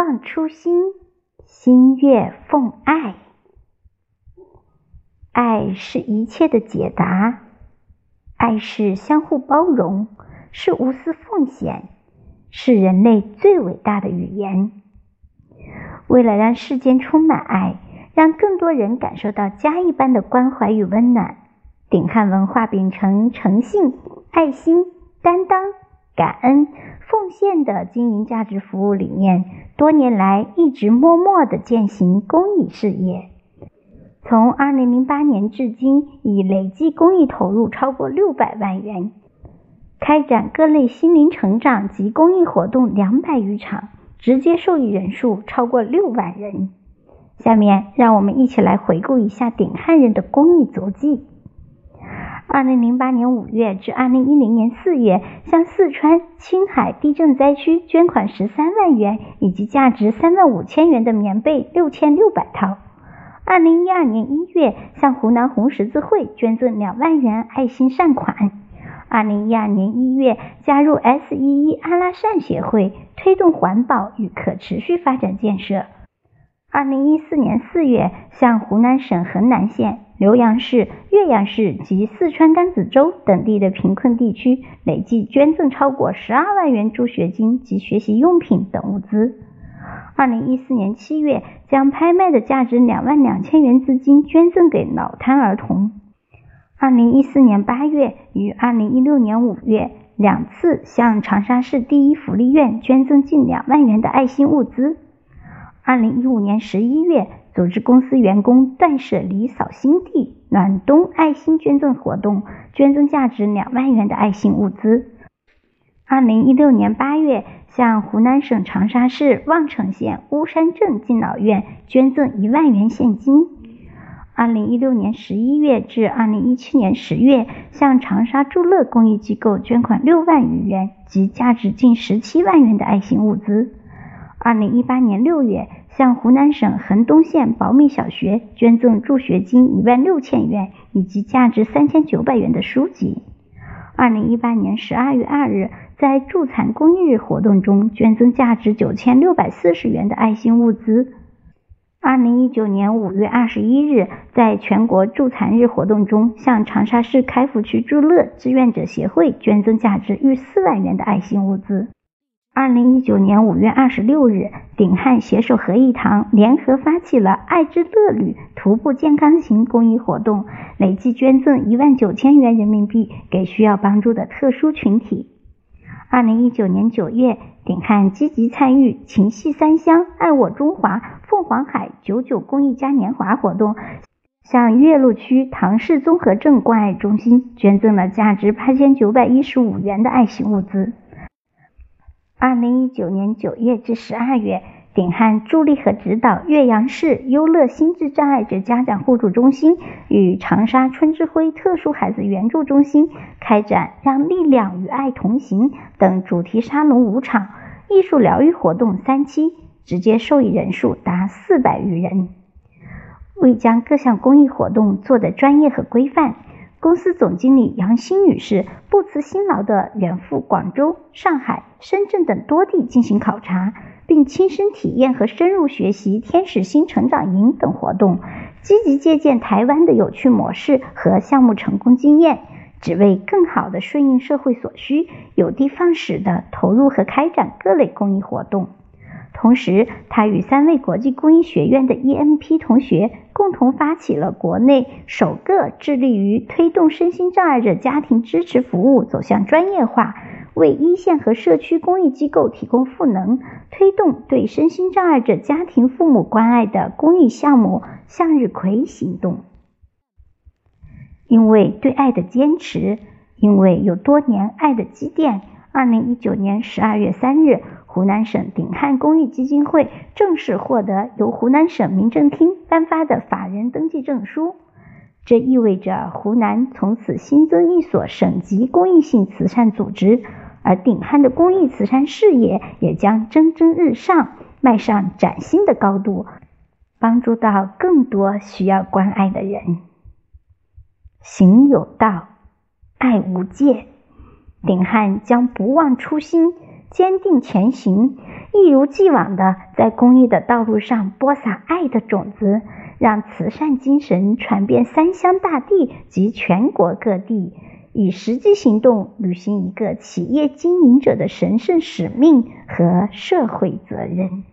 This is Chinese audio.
不忘初心，心悦奉爱。爱是一切的解答，爱是相互包容，是无私奉献，是人类最伟大的语言。为了让世间充满爱，让更多人感受到家一般的关怀与温暖，鼎汉文化秉承诚信、爱心、担当、感恩。奉献的经营价值服务理念，多年来一直默默的践行公益事业。从2008年至今，已累计公益投入超过600万元，开展各类心灵成长及公益活动200余场，直接受益人数超过6万人。下面，让我们一起来回顾一下鼎汉人的公益足迹。二零零八年五月至二零一零年四月，向四川、青海地震灾区捐款十三万元，以及价值三万五千元的棉被六千六百套。二零一二年一月，向湖南红十字会捐赠两万元爱心善款。二零一二年一月，加入 S 一一阿拉善协会，推动环保与可持续发展建设。二零一四年四月，向湖南省衡南县。浏阳市、岳阳市及四川甘孜州等地的贫困地区累计捐赠超过十二万元助学金及学习用品等物资。二零一四年七月，将拍卖的价值两万两千元资金捐赠给脑瘫儿童。二零一四年八月与二零一六年五月两次向长沙市第一福利院捐赠近两万元的爱心物资。二零一五年十一月。组织公司员工断舍离扫新地暖冬爱心捐赠活动，捐赠价值两万元的爱心物资。二零一六年八月，向湖南省长沙市望城县巫山镇敬老院捐赠一万元现金。二零一六年十一月至二零一七年十月，向长沙祝乐公益机构捐款六万余元及价值近十七万元的爱心物资。二零一八年六月。向湖南省衡东县保米小学捐赠助学金一万六千元以及价值三千九百元的书籍。二零一八年十二月二日，在助残公益日活动中捐赠价值九千六百四十元的爱心物资。二零一九年五月二十一日，在全国助残日活动中，向长沙市开福区助乐志愿者协会捐赠价值逾四万元的爱心物资。二零一九年五月二十六日，鼎汉携手合益堂联合发起了“爱之乐旅”徒步健康行公益活动，累计捐赠一万九千元人民币给需要帮助的特殊群体。二零一九年九月，鼎汉积极参与“情系三乡，爱我中华”凤凰海九九公益嘉年华活动，向岳麓区唐氏综合症关爱中心捐赠了价值八千九百一十五元的爱心物资。二零一九年九月至十二月，鼎汉助力和指导岳阳市优乐心智障碍者家长互助中心与长沙春之辉特殊孩子援助中心开展“让力量与爱同行”等主题沙龙五场、艺术疗愈活动三期，直接受益人数达四百余人。为将各项公益活动做得专业和规范。公司总经理杨欣女士不辞辛劳地远赴广州、上海、深圳等多地进行考察，并亲身体验和深入学习“天使星成长营”等活动，积极借鉴台湾的有趣模式和项目成功经验，只为更好地顺应社会所需，有的放矢地投入和开展各类公益活动。同时，他与三位国际公益学院的 EMP 同学共同发起了国内首个致力于推动身心障碍者家庭支持服务走向专业化，为一线和社区公益机构提供赋能，推动对身心障碍者家庭父母关爱的公益项目“向日葵行动”。因为对爱的坚持，因为有多年爱的积淀，二零一九年十二月三日。湖南省鼎汉公益基金会正式获得由湖南省民政厅颁发的法人登记证书，这意味着湖南从此新增一所省级公益性慈善组织，而鼎汉的公益慈善事业也将蒸蒸日上，迈上崭新的高度，帮助到更多需要关爱的人。行有道，爱无界，鼎汉将不忘初心。坚定前行，一如既往的在公益的道路上播撒爱的种子，让慈善精神传遍三湘大地及全国各地，以实际行动履行一个企业经营者的神圣使命和社会责任。